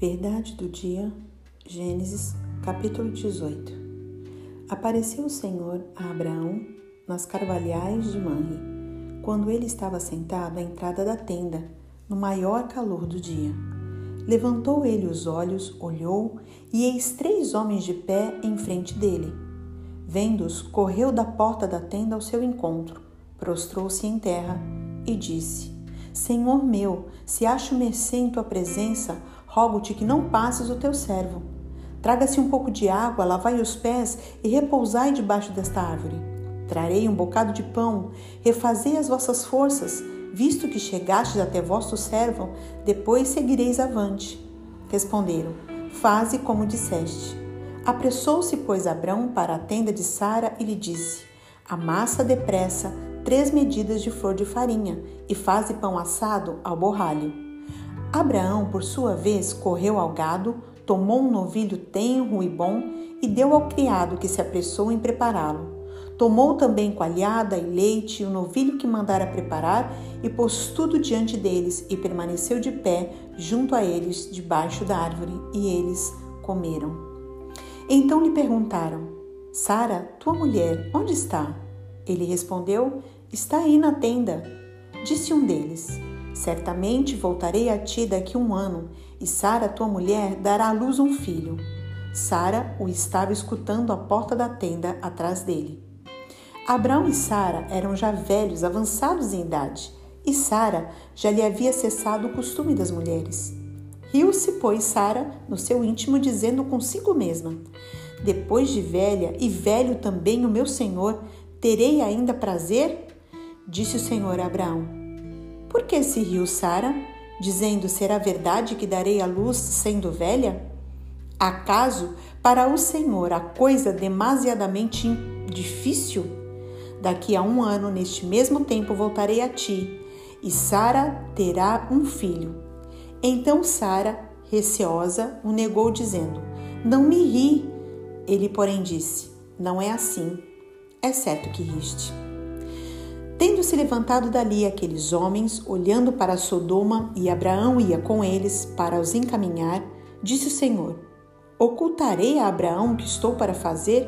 Verdade do dia, Gênesis, capítulo 18. Apareceu o Senhor a Abraão nas carvalhais de Manre, quando ele estava sentado à entrada da tenda, no maior calor do dia. Levantou ele os olhos, olhou, e eis três homens de pé em frente dele. Vendo-os, correu da porta da tenda ao seu encontro, prostrou-se em terra e disse: Senhor meu, se acho mercê em tua presença, rogo-te que não passes o teu servo. Traga-se um pouco de água, lavai os pés e repousai debaixo desta árvore. Trarei um bocado de pão, refazei as vossas forças, visto que chegastes até vosso servo, depois seguireis avante. Responderam: Faze como disseste. Apressou-se, pois, Abrão para a tenda de Sara e lhe disse: Amassa depressa três medidas de flor de farinha e faze pão assado ao borralho. Abraão, por sua vez, correu ao gado, tomou um novilho tenro e bom e deu ao criado que se apressou em prepará-lo. Tomou também coalhada e leite e o novilho que mandara preparar e pôs tudo diante deles e permaneceu de pé junto a eles debaixo da árvore e eles comeram. Então lhe perguntaram: Sara, tua mulher, onde está? Ele respondeu: Está aí na tenda. Disse um deles: Certamente voltarei a ti daqui um ano, e Sara, tua mulher, dará à luz um filho. Sara o estava escutando à porta da tenda atrás dele. Abraão e Sara eram já velhos, avançados em idade, e Sara já lhe havia cessado o costume das mulheres. Riu-se, pois, Sara no seu íntimo, dizendo consigo mesma: Depois de velha e velho também o meu senhor, terei ainda prazer? Disse o Senhor a Abraão: por que se riu Sara, dizendo: Será verdade que darei a luz sendo velha? Acaso para o Senhor a coisa demasiadamente difícil? Daqui a um ano, neste mesmo tempo, voltarei a ti, e Sara terá um filho. Então Sara, receosa, o negou, dizendo: Não me ri. Ele, porém, disse: Não é assim. É certo que riste. Tendo-se levantado dali aqueles homens, olhando para Sodoma, e Abraão ia com eles para os encaminhar, disse o Senhor: Ocultarei a Abraão o que estou para fazer,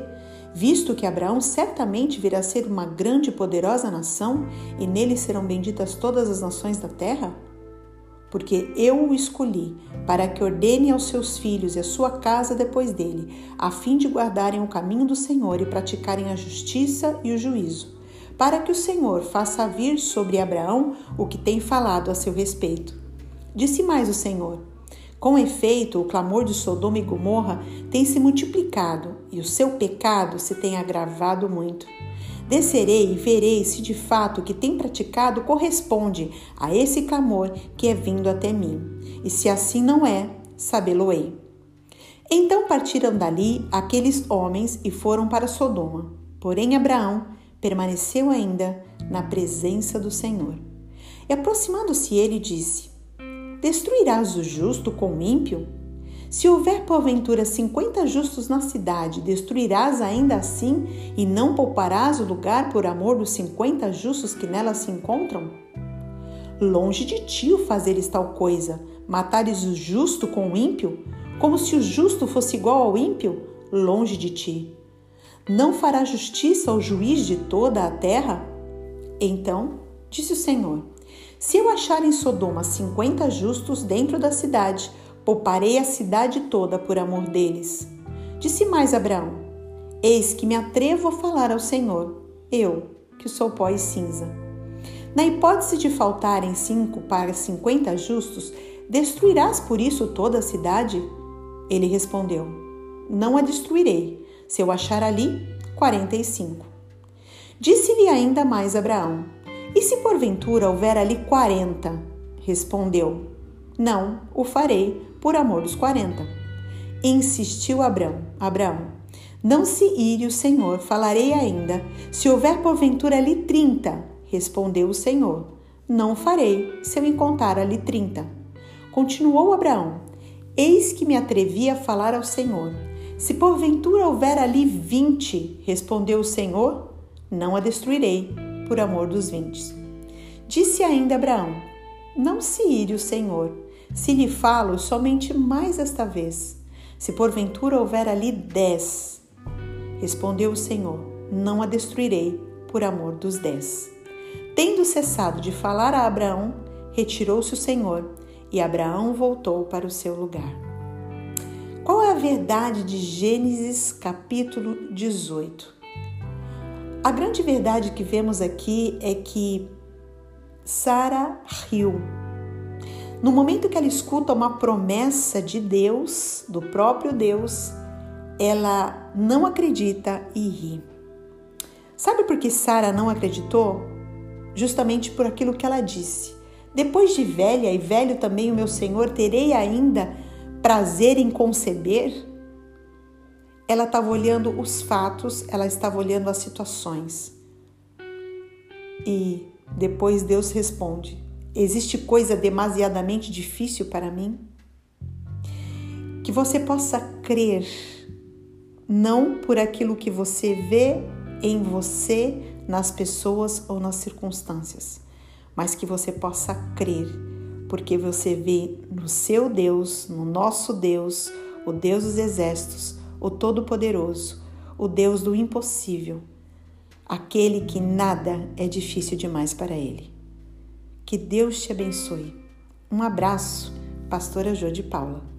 visto que Abraão certamente virá a ser uma grande e poderosa nação, e nele serão benditas todas as nações da terra? Porque eu o escolhi para que ordene aos seus filhos e à sua casa depois dele, a fim de guardarem o caminho do Senhor e praticarem a justiça e o juízo para que o Senhor faça vir sobre Abraão o que tem falado a seu respeito. Disse mais o Senhor: Com efeito, o clamor de Sodoma e Gomorra tem se multiplicado e o seu pecado se tem agravado muito. Descerei e verei se de fato o que tem praticado corresponde a esse clamor que é vindo até mim. E se assim não é, sabê-lo-ei. Então partiram dali aqueles homens e foram para Sodoma. Porém, Abraão permaneceu ainda na presença do Senhor. E aproximando-se ele, disse: Destruirás o justo com o ímpio? Se houver porventura cinquenta justos na cidade, destruirás ainda assim e não pouparás o lugar por amor dos cinquenta justos que nela se encontram? Longe de ti o fazeres tal coisa, matares o justo com o ímpio, como se o justo fosse igual ao ímpio, longe de ti. Não fará justiça ao juiz de toda a terra? Então disse o Senhor: Se eu achar em Sodoma cinquenta justos dentro da cidade, pouparei a cidade toda por amor deles. Disse mais Abraão: Eis que me atrevo a falar ao Senhor, eu, que sou pó e cinza. Na hipótese de faltarem cinco para cinquenta justos, destruirás por isso toda a cidade? Ele respondeu: Não a destruirei se eu achar ali 45. Disse-lhe ainda mais Abraão: E se porventura houver ali 40? Respondeu: Não, o farei por amor dos 40. Insistiu Abraão: Abraão: Não se ire o Senhor, falarei ainda. Se houver porventura ali 30, respondeu o Senhor: Não farei, se eu encontrar ali 30. Continuou Abraão: Eis que me atrevi a falar ao Senhor se porventura houver ali vinte, respondeu o Senhor, não a destruirei, por amor dos vinte. Disse ainda Abraão: Não se ire o Senhor, Se lhe falo, somente mais esta vez. Se porventura houver ali dez. Respondeu o Senhor: Não a destruirei por amor dos dez. Tendo cessado de falar a Abraão, retirou-se o Senhor e Abraão voltou para o seu lugar. Qual é a verdade de Gênesis capítulo 18? A grande verdade que vemos aqui é que Sara riu. No momento que ela escuta uma promessa de Deus, do próprio Deus, ela não acredita e ri. Sabe por que Sara não acreditou? Justamente por aquilo que ela disse. Depois de velha e velho também o meu Senhor, terei ainda prazer em conceber? ela estava olhando os fatos, ela estava olhando as situações. E depois Deus responde: Existe coisa demasiadamente difícil para mim? Que você possa crer, não por aquilo que você vê em você, nas pessoas ou nas circunstâncias, mas que você possa crer, porque você vê no seu Deus, no nosso Deus, o Deus dos exércitos, o Todo-Poderoso, o Deus do impossível, aquele que nada é difícil demais para ele. Que Deus te abençoe. Um abraço, Pastora Jô de Paula.